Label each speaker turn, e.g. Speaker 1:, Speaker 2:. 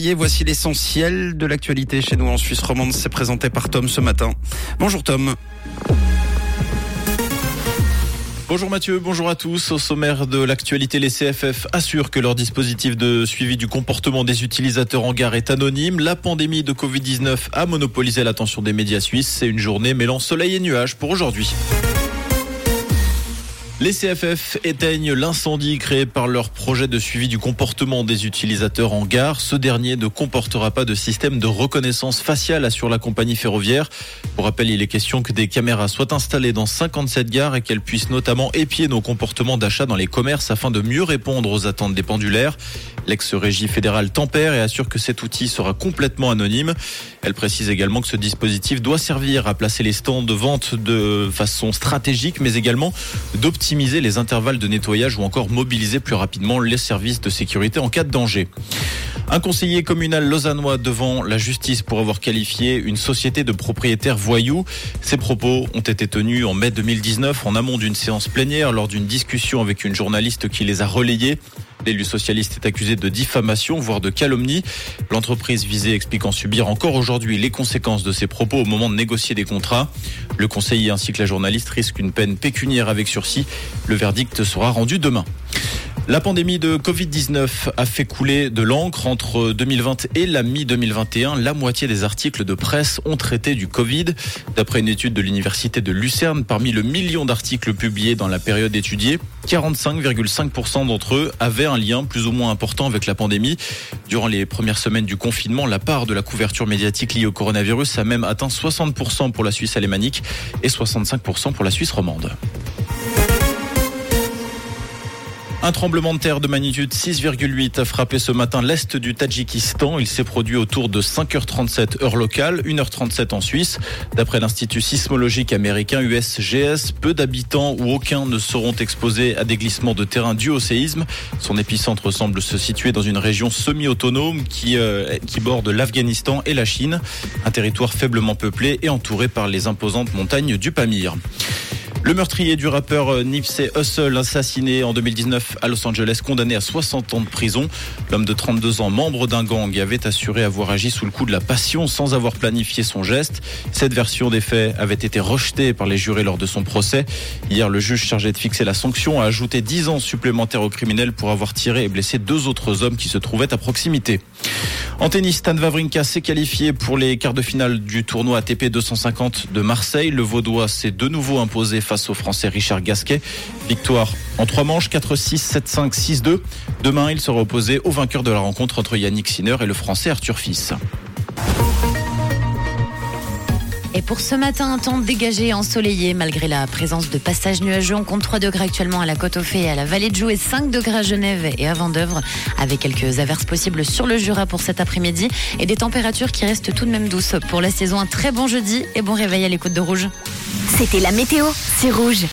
Speaker 1: Et voici l'essentiel de l'actualité chez nous en Suisse romande. C'est présenté par Tom ce matin. Bonjour Tom.
Speaker 2: Bonjour Mathieu, bonjour à tous. Au sommaire de l'actualité, les CFF assurent que leur dispositif de suivi du comportement des utilisateurs en gare est anonyme. La pandémie de Covid-19 a monopolisé l'attention des médias suisses. C'est une journée mêlant soleil et nuages pour aujourd'hui. Les CFF éteignent l'incendie créé par leur projet de suivi du comportement des utilisateurs en gare. Ce dernier ne comportera pas de système de reconnaissance faciale, assure la compagnie ferroviaire. Pour rappel, il est question que des caméras soient installées dans 57 gares et qu'elles puissent notamment épier nos comportements d'achat dans les commerces afin de mieux répondre aux attentes des pendulaires. L'ex-régie fédérale tempère et assure que cet outil sera complètement anonyme. Elle précise également que ce dispositif doit servir à placer les stands de vente de façon stratégique, mais également d'optimiser les intervalles de nettoyage ou encore mobiliser plus rapidement les services de sécurité en cas de danger. Un conseiller communal lausannois devant la justice pour avoir qualifié une société de propriétaires voyous. Ces propos ont été tenus en mai 2019 en amont d'une séance plénière lors d'une discussion avec une journaliste qui les a relayés. L'élu socialiste est accusé de diffamation, voire de calomnie. L'entreprise visée expliquant subir encore aujourd'hui les conséquences de ses propos au moment de négocier des contrats. Le conseiller ainsi que la journaliste risquent une peine pécuniaire avec sursis. Le verdict sera rendu demain. La pandémie de Covid-19 a fait couler de l'encre entre 2020 et la mi-2021. La moitié des articles de presse ont traité du Covid. D'après une étude de l'université de Lucerne, parmi le million d'articles publiés dans la période étudiée, 45,5% d'entre eux avaient un lien plus ou moins important avec la pandémie. Durant les premières semaines du confinement, la part de la couverture médiatique liée au coronavirus a même atteint 60% pour la Suisse alémanique et 65% pour la Suisse romande. Un tremblement de terre de magnitude 6,8 a frappé ce matin l'est du Tadjikistan. Il s'est produit autour de 5h37 heure locale, 1h37 en Suisse. D'après l'Institut sismologique américain USGS, peu d'habitants ou aucun ne seront exposés à des glissements de terrain dus au séisme. Son épicentre semble se situer dans une région semi-autonome qui, euh, qui borde l'Afghanistan et la Chine. Un territoire faiblement peuplé et entouré par les imposantes montagnes du Pamir. Le meurtrier du rappeur euh, Nipsey Hussle, assassiné en 2019 à Los Angeles, condamné à 60 ans de prison. L'homme de 32 ans, membre d'un gang, avait assuré avoir agi sous le coup de la passion sans avoir planifié son geste. Cette version des faits avait été rejetée par les jurés lors de son procès. Hier, le juge chargé de fixer la sanction a ajouté 10 ans supplémentaires au criminel pour avoir tiré et blessé deux autres hommes qui se trouvaient à proximité. En tennis, Stan Wawrinka s'est qualifié pour les quarts de finale du tournoi ATP 250 de Marseille. Le Vaudois s'est de nouveau imposé face au Français Richard Gasquet. Victoire en trois manches, 4-6, 7-5, 6-2. Demain, il sera opposé au vainqueur de la rencontre entre Yannick Sinner et le Français Arthur Fils.
Speaker 3: Et pour ce matin, un temps dégagé et ensoleillé malgré la présence de passages nuageux. On compte 3 degrés actuellement à la Côte aux Fées et à la Vallée de Joux et 5 degrés à Genève et à Vendeuvre avec quelques averses possibles sur le Jura pour cet après-midi et des températures qui restent tout de même douces pour la saison. Un très bon jeudi et bon réveil à l'écoute de Rouge.
Speaker 4: C'était la météo, c'est Rouge.